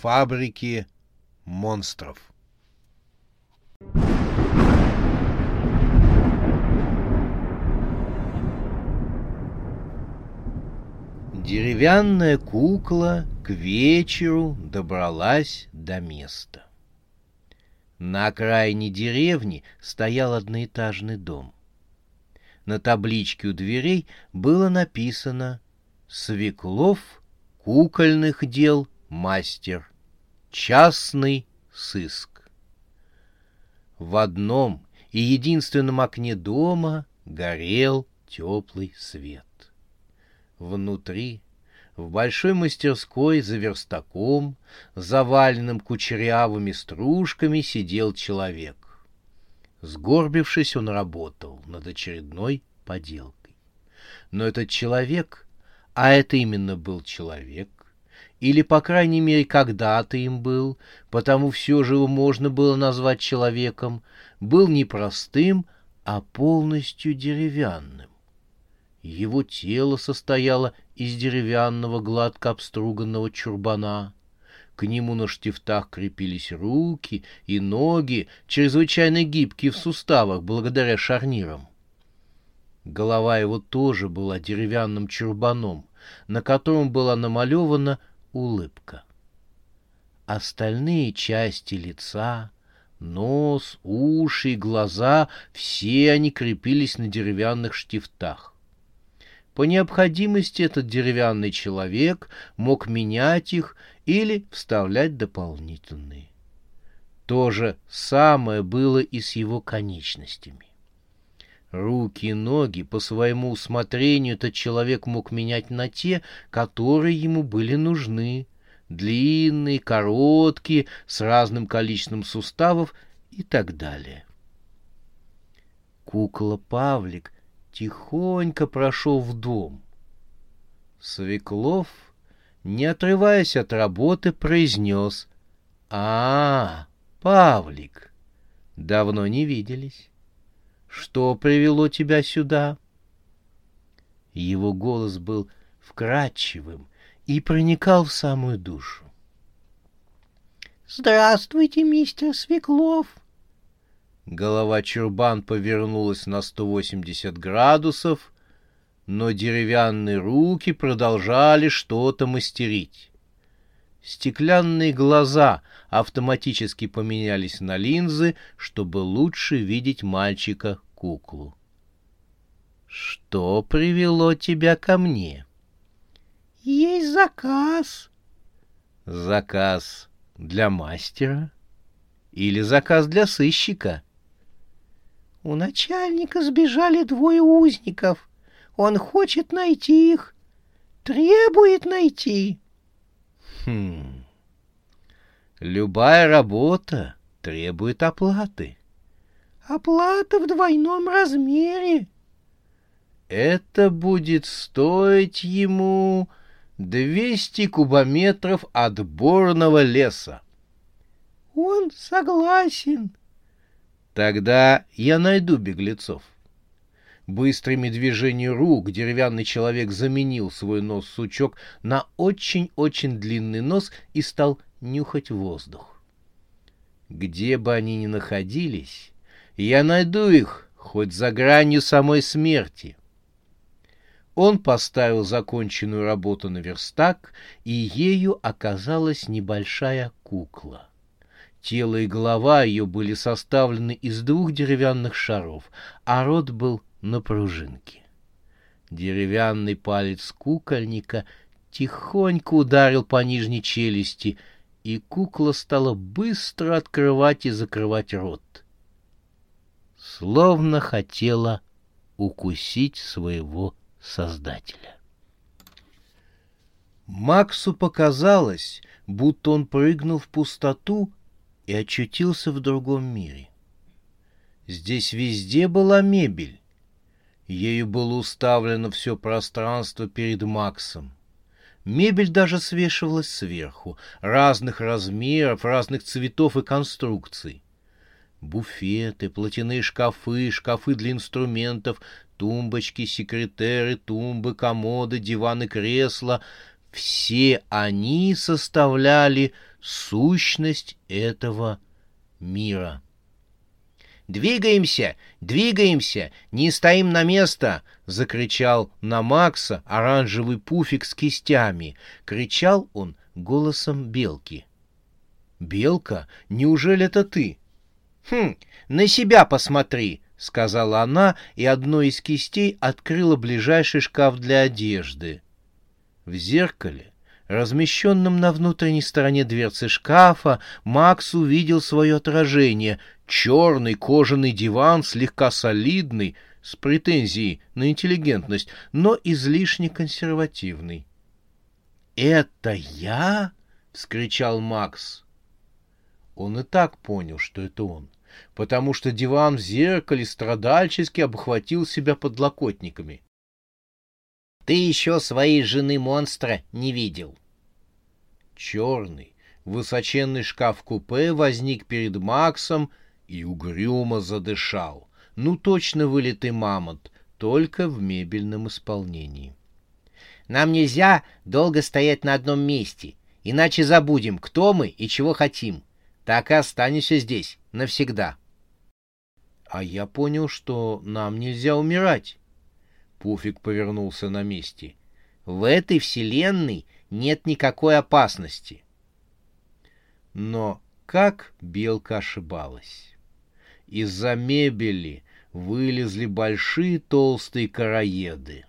фабрики монстров. Деревянная кукла к вечеру добралась до места. На окраине деревни стоял одноэтажный дом. На табличке у дверей было написано «Свеклов кукольных дел мастер. Частный сыск». В одном и единственном окне дома горел теплый свет. Внутри, в большой мастерской за верстаком, заваленным кучерявыми стружками, сидел человек. Сгорбившись, он работал над очередной поделкой. Но этот человек, а это именно был человек, или, по крайней мере, когда-то им был, потому все же его можно было назвать человеком, был не простым, а полностью деревянным. Его тело состояло из деревянного гладко обструганного чурбана. К нему на штифтах крепились руки и ноги, чрезвычайно гибкие в суставах благодаря шарнирам. Голова его тоже была деревянным чурбаном, на котором была намалевана улыбка. Остальные части лица, нос, уши и глаза — все они крепились на деревянных штифтах. По необходимости этот деревянный человек мог менять их или вставлять дополнительные. То же самое было и с его конечностями. Руки и ноги по своему усмотрению этот человек мог менять на те, которые ему были нужны. Длинные, короткие, с разным количеством суставов и так далее. Кукла Павлик тихонько прошел в дом. Свеклов, не отрываясь от работы, произнес «А, Павлик, давно не виделись. Что привело тебя сюда?» Его голос был вкрадчивым и проникал в самую душу. «Здравствуйте, мистер Свеклов!» Голова чурбан повернулась на 180 градусов, но деревянные руки продолжали что-то мастерить. Стеклянные глаза автоматически поменялись на линзы, чтобы лучше видеть мальчика-куклу. «Что привело тебя ко мне?» «Есть заказ». «Заказ для мастера?» «Или заказ для сыщика?» У начальника сбежали двое узников. Он хочет найти их. Требует найти. Хм. Любая работа требует оплаты. Оплата в двойном размере. Это будет стоить ему 200 кубометров отборного леса. Он согласен. Тогда я найду беглецов. Быстрыми движениями рук деревянный человек заменил свой нос-сучок на очень-очень длинный нос и стал нюхать воздух. Где бы они ни находились, я найду их хоть за гранью самой смерти. Он поставил законченную работу на верстак, и ею оказалась небольшая кукла. Тело и голова ее были составлены из двух деревянных шаров, а рот был на пружинке. Деревянный палец кукольника тихонько ударил по нижней челюсти, и кукла стала быстро открывать и закрывать рот. Словно хотела укусить своего создателя. Максу показалось, будто он прыгнул в пустоту и очутился в другом мире. Здесь везде была мебель. Ею было уставлено все пространство перед Максом. Мебель даже свешивалась сверху, разных размеров, разных цветов и конструкций. Буфеты, платяные шкафы, шкафы для инструментов, тумбочки, секретеры, тумбы, комоды, диваны, кресла — все они составляли сущность этого мира. «Двигаемся! Двигаемся! Не стоим на место!» — закричал на Макса оранжевый пуфик с кистями. Кричал он голосом белки. «Белка, неужели это ты?» «Хм, на себя посмотри!» — сказала она, и одной из кистей открыла ближайший шкаф для одежды. В зеркале, размещенном на внутренней стороне дверцы шкафа, Макс увидел свое отражение — черный кожаный диван, слегка солидный, с претензией на интеллигентность, но излишне консервативный. «Это я?» — вскричал Макс. Он и так понял, что это он потому что диван в зеркале страдальчески обхватил себя подлокотниками. «Ты еще своей жены-монстра не видел!» Черный, высоченный шкаф-купе возник перед Максом и угрюмо задышал. Ну, точно вылитый мамонт, только в мебельном исполнении. «Нам нельзя долго стоять на одном месте, иначе забудем, кто мы и чего хотим. Так и останемся здесь навсегда». А я понял, что нам нельзя умирать. Пуфик повернулся на месте. В этой вселенной нет никакой опасности. Но как белка ошибалась. Из-за мебели вылезли большие толстые караеды.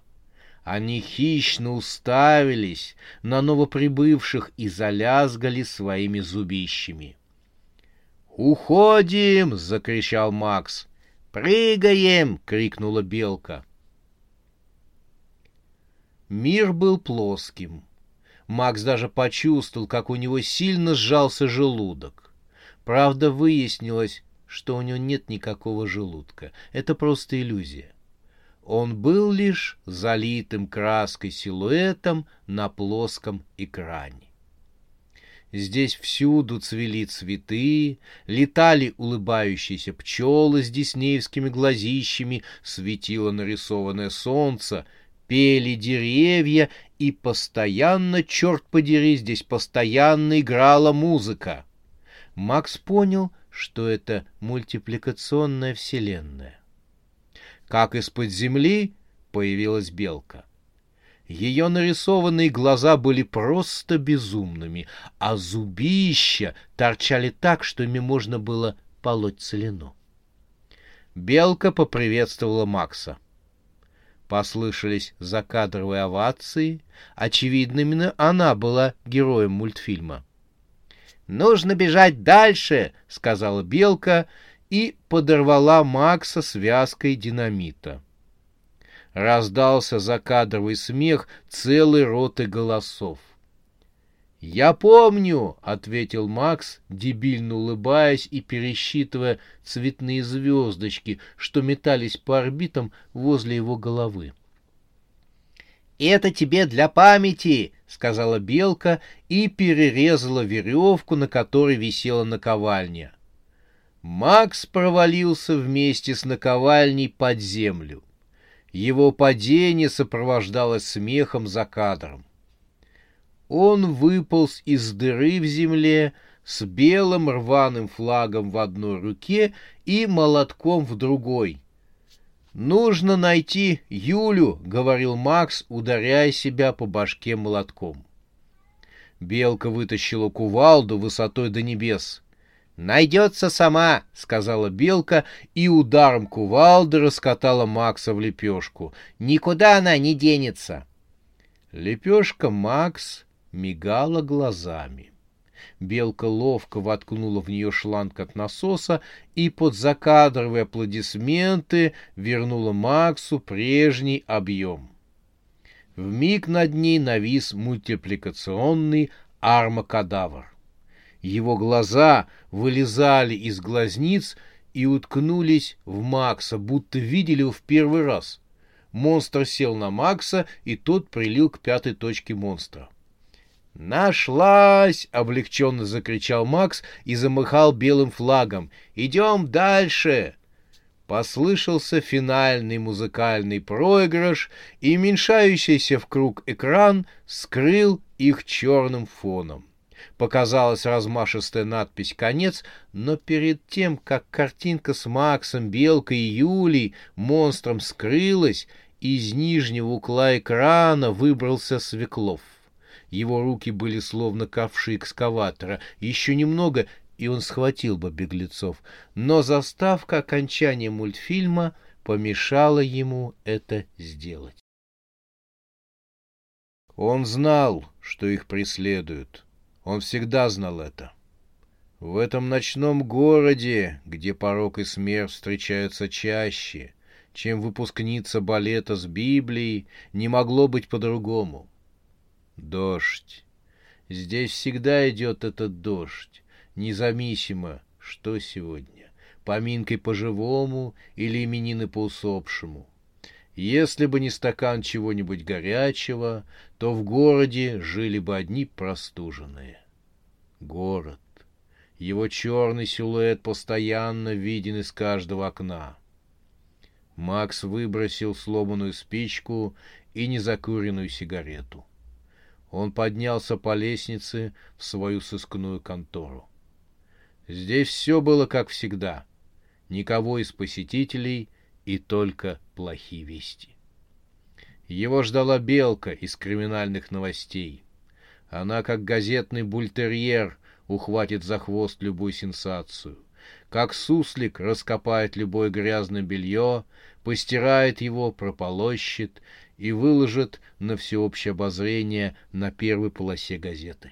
Они хищно уставились на новоприбывших и залязгали своими зубищами. «Уходим!» — закричал Макс. «Прыгаем!» — крикнула белка. Мир был плоским. Макс даже почувствовал, как у него сильно сжался желудок. Правда, выяснилось, что у него нет никакого желудка. Это просто иллюзия. Он был лишь залитым краской силуэтом на плоском экране. Здесь всюду цвели цветы, летали улыбающиеся пчелы с диснеевскими глазищами, светило нарисованное солнце, пели деревья, и постоянно, черт подери, здесь постоянно играла музыка. Макс понял, что это мультипликационная вселенная. Как из-под земли появилась белка. Ее нарисованные глаза были просто безумными, а зубища торчали так, что ими можно было полоть целину. Белка поприветствовала Макса. Послышались закадровые овации. Очевидно, именно она была героем мультфильма. «Нужно бежать дальше!» — сказала Белка и подорвала Макса связкой динамита. Раздался закадровый смех целой роты голосов. «Я помню», — ответил Макс, дебильно улыбаясь и пересчитывая цветные звездочки, что метались по орбитам возле его головы. «Это тебе для памяти», — сказала белка и перерезала веревку, на которой висела наковальня. Макс провалился вместе с наковальней под землю. Его падение сопровождалось смехом за кадром. Он выполз из дыры в земле с белым рваным флагом в одной руке и молотком в другой. «Нужно найти Юлю», — говорил Макс, ударяя себя по башке молотком. Белка вытащила кувалду высотой до небес. «Найдется сама», — сказала белка, и ударом кувалды раскатала Макса в лепешку. «Никуда она не денется». Лепешка Макс мигала глазами. Белка ловко воткнула в нее шланг от насоса и под закадровые аплодисменты вернула Максу прежний объем. В миг над ней навис мультипликационный армакадавр. Его глаза вылезали из глазниц и уткнулись в Макса, будто видели его в первый раз. Монстр сел на Макса, и тот прилил к пятой точке монстра. «Нашлась!» — облегченно закричал Макс и замахал белым флагом. «Идем дальше!» Послышался финальный музыкальный проигрыш, и уменьшающийся в круг экран скрыл их черным фоном. Показалась размашистая надпись «Конец», но перед тем, как картинка с Максом, Белкой и Юлей, монстром скрылась, из нижнего угла экрана выбрался Свеклов. Его руки были словно ковши экскаватора. Еще немного, и он схватил бы беглецов. Но заставка окончания мультфильма помешала ему это сделать. Он знал, что их преследуют. Он всегда знал это. В этом ночном городе, где порок и смерть встречаются чаще, чем выпускница балета с Библией, не могло быть по-другому. Дождь. Здесь всегда идет этот дождь, независимо, что сегодня, поминкой по-живому или именины по усопшему. Если бы не стакан чего-нибудь горячего, то в городе жили бы одни простуженные. Город. Его черный силуэт постоянно виден из каждого окна. Макс выбросил сломанную спичку и незакуренную сигарету. Он поднялся по лестнице в свою сыскную контору. Здесь все было как всегда. Никого из посетителей и только плохие вести. Его ждала белка из криминальных новостей. Она, как газетный бультерьер, ухватит за хвост любую сенсацию. Как суслик раскопает любое грязное белье, постирает его, прополощет и выложит на всеобщее обозрение на первой полосе газеты.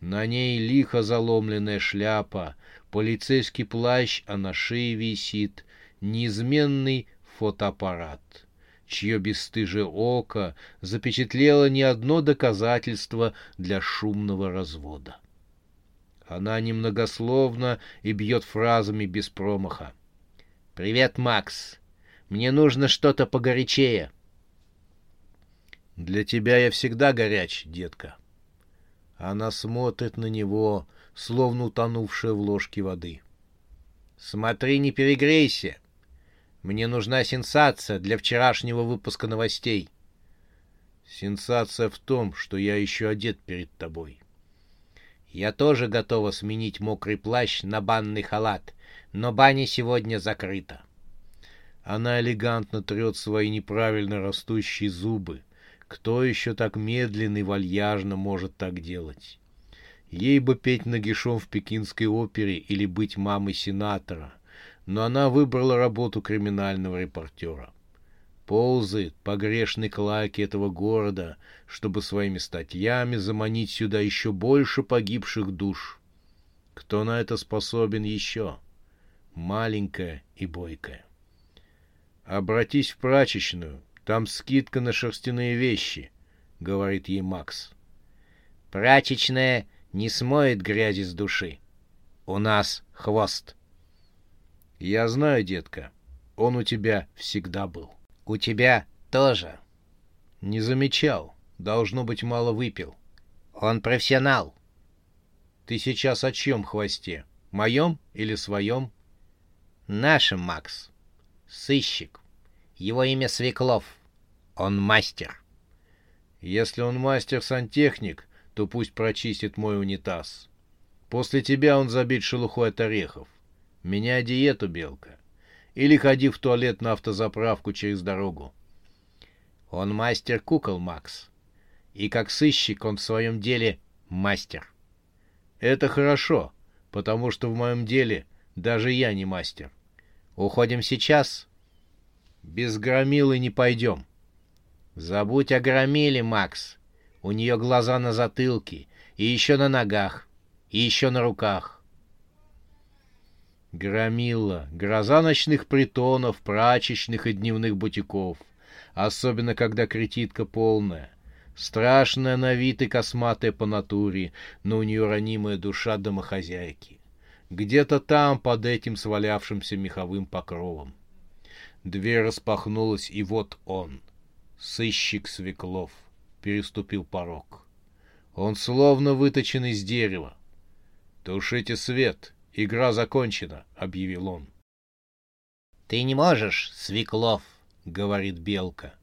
На ней лихо заломленная шляпа, полицейский плащ, а на шее висит неизменный фотоаппарат, чье бесстыжее око запечатлело не одно доказательство для шумного развода. Она немногословна и бьет фразами без промаха. «Привет, Макс. Мне нужно что-то погорячее». Для тебя я всегда горяч, детка. Она смотрит на него, словно утонувшая в ложке воды. Смотри, не перегрейся. Мне нужна сенсация для вчерашнего выпуска новостей. Сенсация в том, что я еще одет перед тобой. Я тоже готова сменить мокрый плащ на банный халат, но баня сегодня закрыта. Она элегантно трет свои неправильно растущие зубы, кто еще так медленно и вальяжно может так делать? Ей бы петь нагишом в пекинской опере или быть мамой сенатора, но она выбрала работу криминального репортера. Ползает по грешной клаке этого города, чтобы своими статьями заманить сюда еще больше погибших душ. Кто на это способен еще? Маленькая и бойкая. Обратись в прачечную, там скидка на шерстяные вещи, — говорит ей Макс. Прачечная не смоет грязи с души. У нас хвост. Я знаю, детка, он у тебя всегда был. У тебя тоже. Не замечал. Должно быть, мало выпил. Он профессионал. Ты сейчас о чем хвосте? Моем или своем? Нашим, Макс. Сыщик. Его имя Свеклов. Он мастер. Если он мастер-сантехник, то пусть прочистит мой унитаз. После тебя он забит шелухой от орехов. Меняй диету, Белка. Или ходи в туалет на автозаправку через дорогу. Он мастер кукол, Макс. И как сыщик он в своем деле мастер. Это хорошо, потому что в моем деле даже я не мастер. Уходим сейчас без громилы не пойдем. Забудь о громиле, Макс. У нее глаза на затылке, и еще на ногах, и еще на руках. Громила, гроза ночных притонов, прачечных и дневных бутиков. особенно когда кретитка полная. Страшная на вид и косматая по натуре, но у нее ранимая душа домохозяйки. Где-то там, под этим свалявшимся меховым покровом. Дверь распахнулась, и вот он, сыщик Свеклов, переступил порог. Он словно выточен из дерева. «Тушите свет, игра закончена», — объявил он. «Ты не можешь, Свеклов», — говорит Белка.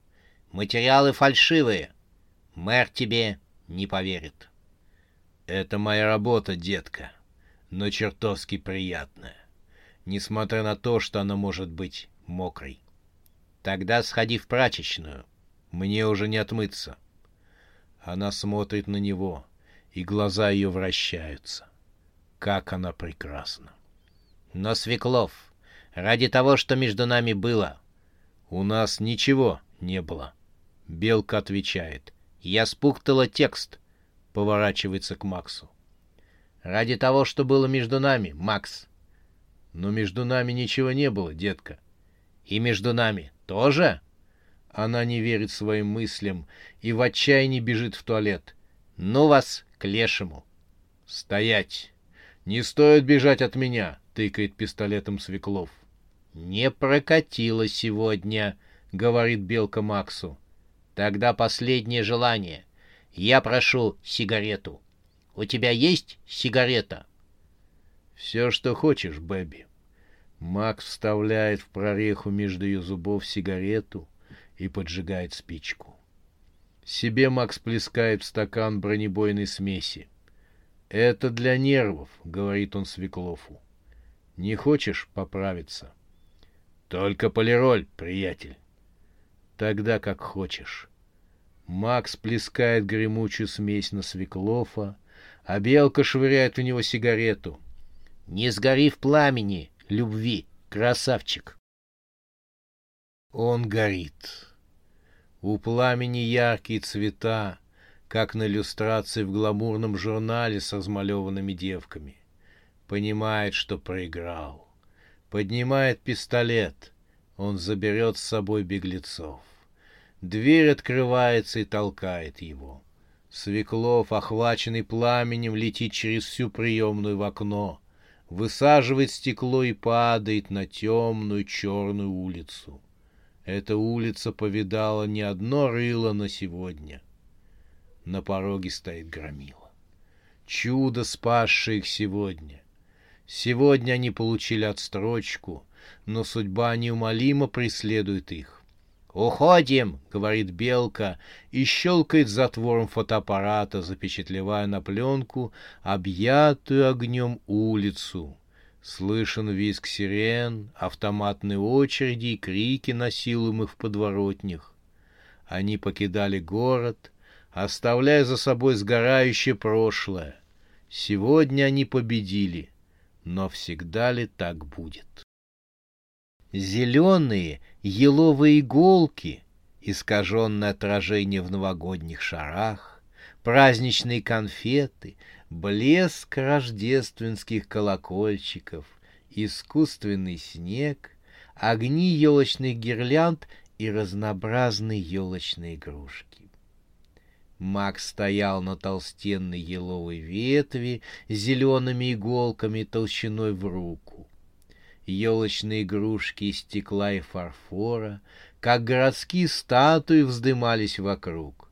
«Материалы фальшивые. Мэр тебе не поверит». «Это моя работа, детка, но чертовски приятная, несмотря на то, что она может быть мокрой. Тогда сходи в прачечную, мне уже не отмыться». Она смотрит на него, и глаза ее вращаются. Как она прекрасна. «Но, Свеклов, ради того, что между нами было...» «У нас ничего не было», — Белка отвечает. «Я спуктала текст», — поворачивается к Максу. «Ради того, что было между нами, Макс». «Но между нами ничего не было, детка». «И между нами тоже?» Она не верит своим мыслям и в отчаянии бежит в туалет. «Ну вас к лешему!» «Стоять! Не стоит бежать от меня!» — тыкает пистолетом Свеклов. «Не прокатило сегодня», — говорит Белка Максу. «Тогда последнее желание. Я прошу сигарету. У тебя есть сигарета?» «Все, что хочешь, Бэби». Макс вставляет в прореху между ее зубов сигарету и поджигает спичку. Себе Макс плескает в стакан бронебойной смеси. «Это для нервов», — говорит он Свеклову. «Не хочешь поправиться?» «Только полироль, приятель». «Тогда как хочешь». Макс плескает гремучую смесь на Свеклова, а Белка швыряет в него сигарету. «Не сгори в пламени любви, красавчик!» Он горит. У пламени яркие цвета, как на иллюстрации в гламурном журнале с размалеванными девками. Понимает, что проиграл. Поднимает пистолет. Он заберет с собой беглецов. Дверь открывается и толкает его. Свеклов, охваченный пламенем, летит через всю приемную в окно, высаживает стекло и падает на темную черную улицу. Эта улица повидала не одно рыло на сегодня. На пороге стоит громила. Чудо, спасшее их сегодня. Сегодня они получили отстрочку, но судьба неумолимо преследует их. «Уходим!» — говорит Белка и щелкает затвором фотоаппарата, запечатлевая на пленку объятую огнем улицу, Слышен визг сирен, автоматные очереди и крики насилуемых в подворотнях. Они покидали город, оставляя за собой сгорающее прошлое. Сегодня они победили, но всегда ли так будет? Зеленые еловые иголки, искаженное отражение в новогодних шарах, праздничные конфеты, блеск рождественских колокольчиков, искусственный снег, огни елочных гирлянд и разнообразные елочные игрушки. Макс стоял на толстенной еловой ветви с зелеными иголками толщиной в руку. Елочные игрушки из стекла и фарфора, как городские статуи, вздымались вокруг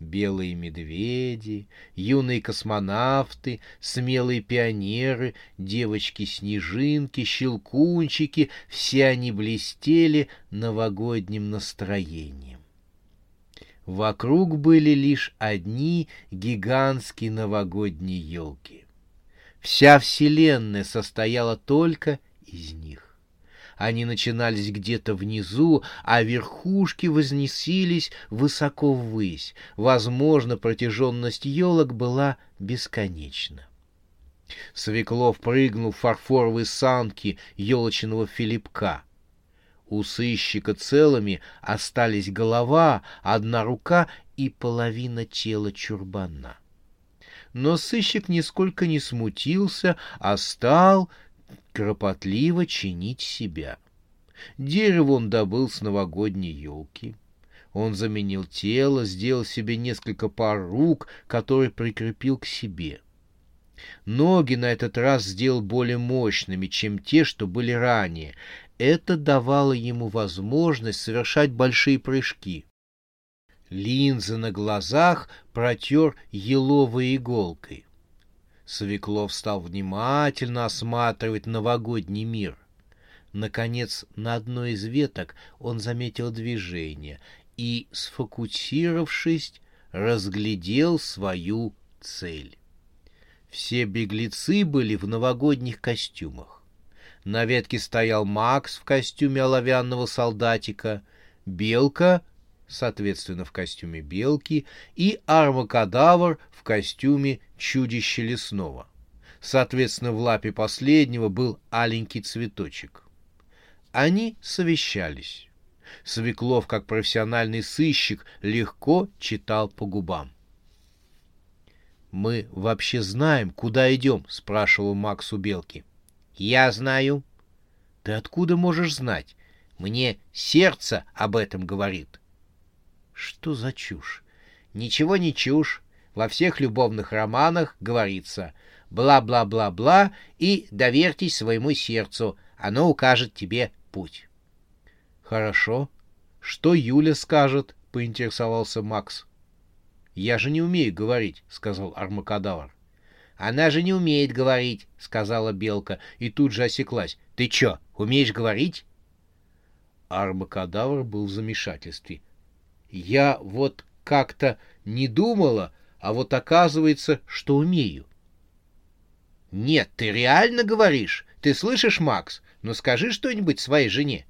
белые медведи, юные космонавты, смелые пионеры, девочки-снежинки, щелкунчики — все они блестели новогодним настроением. Вокруг были лишь одни гигантские новогодние елки. Вся Вселенная состояла только из них. Они начинались где-то внизу, а верхушки вознесились высоко ввысь. Возможно, протяженность елок была бесконечна. Свеклов прыгнул в фарфоровые санки елочного филипка. У сыщика целыми остались голова, одна рука и половина тела чурбана. Но сыщик нисколько не смутился, а стал кропотливо чинить себя. Дерево он добыл с новогодней елки. Он заменил тело, сделал себе несколько пар рук, которые прикрепил к себе. Ноги на этот раз сделал более мощными, чем те, что были ранее. Это давало ему возможность совершать большие прыжки. Линзы на глазах протер еловой иголкой. Свеклов стал внимательно осматривать новогодний мир. Наконец, на одной из веток он заметил движение и, сфокусировавшись, разглядел свою цель. Все беглецы были в новогодних костюмах. На ветке стоял Макс в костюме оловянного солдатика, Белка, соответственно, в костюме белки, и Армакадавр в костюме чудища лесного. Соответственно, в лапе последнего был аленький цветочек. Они совещались. Свеклов, как профессиональный сыщик, легко читал по губам. «Мы вообще знаем, куда идем?» — спрашивал Макс у Белки. «Я знаю». «Ты откуда можешь знать? Мне сердце об этом говорит». «Что за чушь?» «Ничего не чушь. Во всех любовных романах говорится «бла-бла-бла-бла» и «доверьтесь своему сердцу, оно укажет тебе путь». «Хорошо. Что Юля скажет?» — поинтересовался Макс. «Я же не умею говорить», — сказал Армакадавр. «Она же не умеет говорить», — сказала Белка, и тут же осеклась. «Ты чё, умеешь говорить?» Армакадавр был в замешательстве. «Я вот как-то не думала, а вот оказывается, что умею». «Нет, ты реально говоришь? Ты слышишь, Макс? Ну скажи что-нибудь своей жене».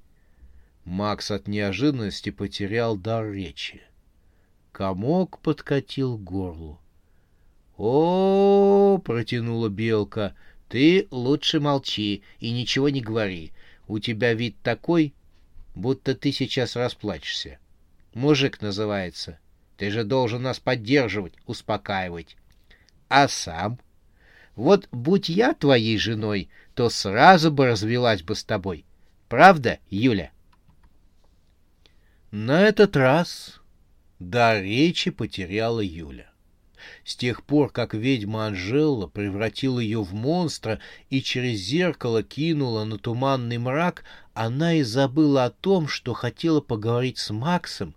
Макс от неожиданности потерял дар речи. Комок подкатил к горлу. О, протянула белка. Ты лучше молчи и ничего не говори. У тебя вид такой, будто ты сейчас расплачешься. Мужик называется. Ты же должен нас поддерживать, успокаивать. А сам? Вот будь я твоей женой, то сразу бы развелась бы с тобой. Правда, Юля? На этот раз да, речи потеряла Юля. С тех пор, как ведьма Анжела превратила ее в монстра и через зеркало кинула на туманный мрак, она и забыла о том, что хотела поговорить с Максом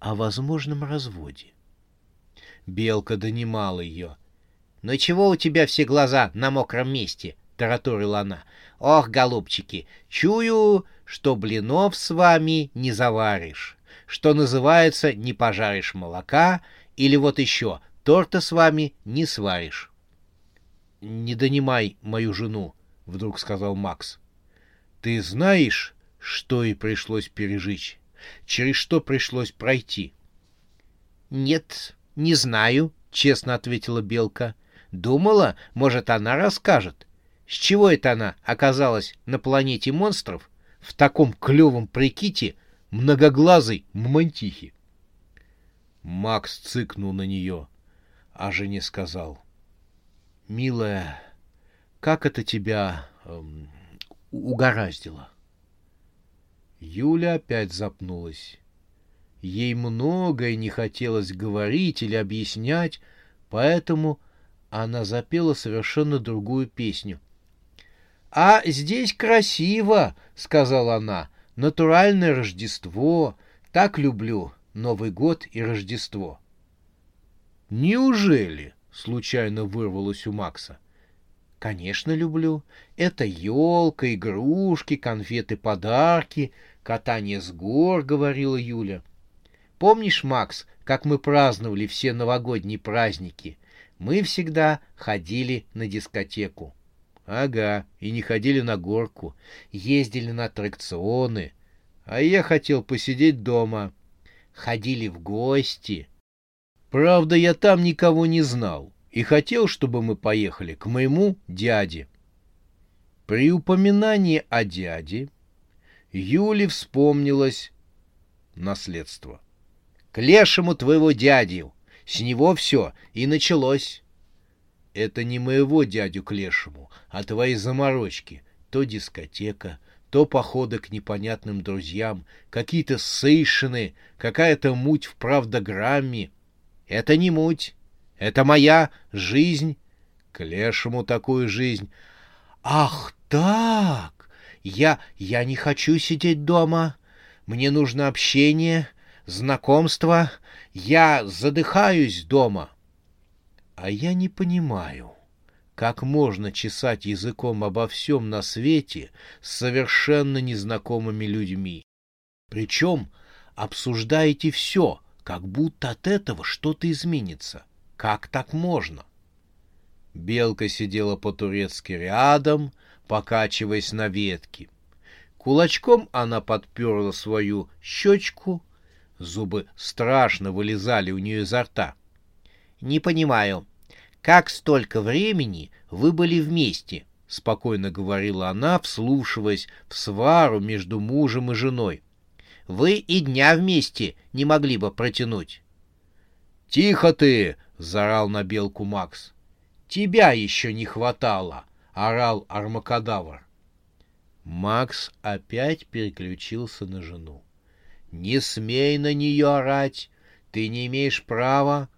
о возможном разводе. Белка донимала ее. «Ну чего у тебя все глаза на мокром месте?» — тараторила она. «Ох, голубчики, чую, что блинов с вами не заваришь» что называется, не пожаришь молока, или вот еще, торта с вами не сваришь. — Не донимай мою жену, — вдруг сказал Макс. — Ты знаешь, что ей пришлось пережить, через что пришлось пройти? — Нет, не знаю, — честно ответила Белка. — Думала, может, она расскажет. С чего это она оказалась на планете монстров в таком клевом приките — многоглазой мамонтихи. Макс цыкнул на нее, а жене сказал. — Милая, как это тебя эм, угораздило? Юля опять запнулась. Ей многое не хотелось говорить или объяснять, поэтому она запела совершенно другую песню. — А здесь красиво, — сказала она, Натуральное Рождество. Так люблю Новый год и Рождество. Неужели? Случайно вырвалось у Макса. Конечно, люблю. Это елка, игрушки, конфеты, подарки, катание с гор, говорила Юля. Помнишь, Макс, как мы праздновали все новогодние праздники? Мы всегда ходили на дискотеку. Ага, и не ходили на горку, ездили на аттракционы. А я хотел посидеть дома. Ходили в гости. Правда, я там никого не знал и хотел, чтобы мы поехали к моему дяде. При упоминании о дяде Юле вспомнилось наследство. К лешему твоего дядю. С него все и началось. Это не моего дядю к лешему, а твои заморочки. То дискотека, то походы к непонятным друзьям, какие-то сейшины, какая-то муть в правдограмме. Это не муть, это моя жизнь. К лешему такую жизнь. Ах так! Я, я не хочу сидеть дома. Мне нужно общение, знакомство. Я задыхаюсь дома. А я не понимаю, как можно чесать языком обо всем на свете с совершенно незнакомыми людьми. Причем обсуждаете все, как будто от этого что-то изменится. Как так можно? Белка сидела по-турецки рядом, покачиваясь на ветке. Кулачком она подперла свою щечку, зубы страшно вылезали у нее изо рта. — Не понимаю, как столько времени вы были вместе? — спокойно говорила она, вслушиваясь в свару между мужем и женой. — Вы и дня вместе не могли бы протянуть. — Тихо ты! — заорал на белку Макс. — Тебя еще не хватало! — орал Армакадавр. Макс опять переключился на жену. — Не смей на нее орать! Ты не имеешь права...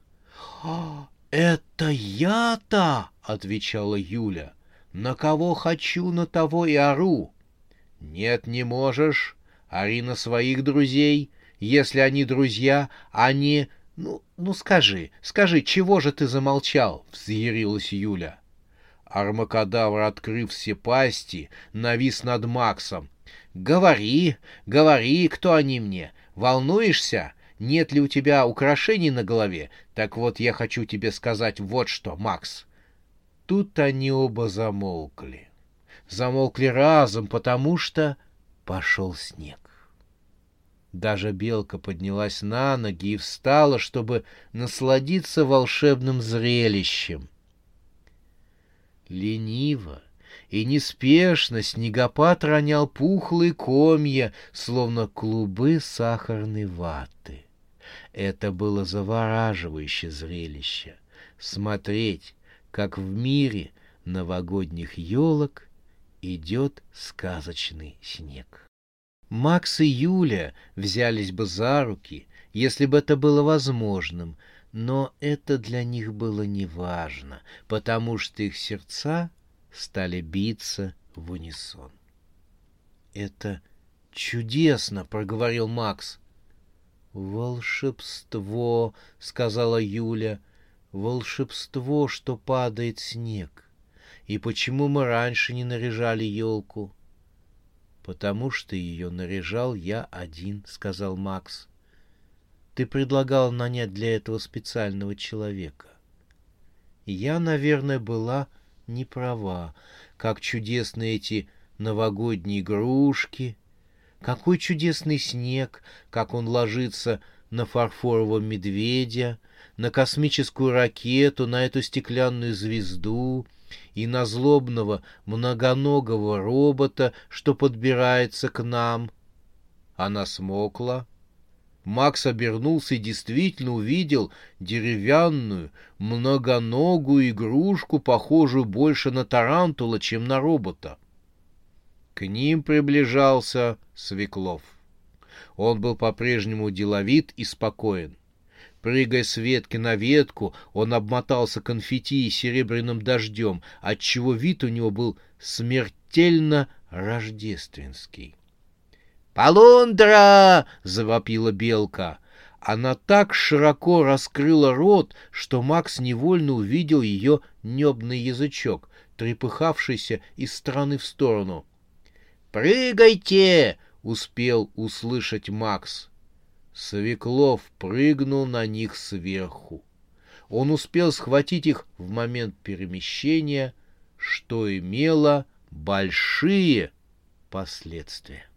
«Это я-то!» — отвечала Юля. «На кого хочу, на того и ору». «Нет, не можешь. Ори на своих друзей. Если они друзья, они...» «Ну, ну скажи, скажи, чего же ты замолчал?» — взъярилась Юля. Армакадавр, открыв все пасти, навис над Максом. «Говори, говори, кто они мне. Волнуешься? нет ли у тебя украшений на голове? Так вот, я хочу тебе сказать вот что, Макс. Тут они оба замолкли. Замолкли разом, потому что пошел снег. Даже белка поднялась на ноги и встала, чтобы насладиться волшебным зрелищем. Лениво и неспешно снегопад ронял пухлые комья, словно клубы сахарной ваты. Это было завораживающее зрелище — смотреть, как в мире новогодних елок идет сказочный снег. Макс и Юля взялись бы за руки, если бы это было возможным, но это для них было неважно, потому что их сердца стали биться в унисон. «Это чудесно!» — проговорил Макс. «Волшебство», — сказала Юля, — «волшебство, что падает снег. И почему мы раньше не наряжали елку?» «Потому что ее наряжал я один», — сказал Макс. «Ты предлагал нанять для этого специального человека». Я, наверное, была не права. Как чудесны эти новогодние игрушки, какой чудесный снег, как он ложится на фарфорового медведя, на космическую ракету, на эту стеклянную звезду и на злобного многоногого робота, что подбирается к нам. Она смокла. Макс обернулся и действительно увидел деревянную, многоногую игрушку, похожую больше на тарантула, чем на робота. К ним приближался Свеклов. Он был по-прежнему деловит и спокоен. Прыгая с ветки на ветку, он обмотался конфетти и серебряным дождем, отчего вид у него был смертельно рождественский. «Полундра!» — завопила белка. Она так широко раскрыла рот, что Макс невольно увидел ее небный язычок, трепыхавшийся из стороны в сторону. «Прыгайте!» — успел услышать Макс. Свеклов прыгнул на них сверху. Он успел схватить их в момент перемещения, что имело большие последствия.